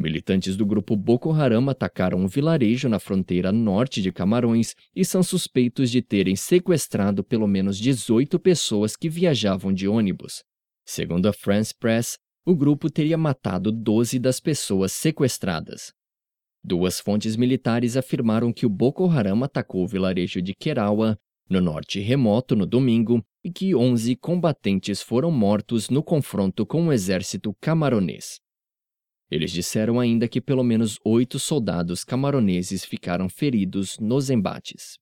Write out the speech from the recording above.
Militantes do grupo Boko Haram atacaram um vilarejo na fronteira norte de Camarões e são suspeitos de terem sequestrado pelo menos 18 pessoas que viajavam de ônibus. Segundo a France Press, o grupo teria matado 12 das pessoas sequestradas. Duas fontes militares afirmaram que o Boko Haram atacou o vilarejo de Kerawa, no norte remoto, no domingo, e que 11 combatentes foram mortos no confronto com o exército camaronês. Eles disseram ainda que pelo menos oito soldados camaroneses ficaram feridos nos embates.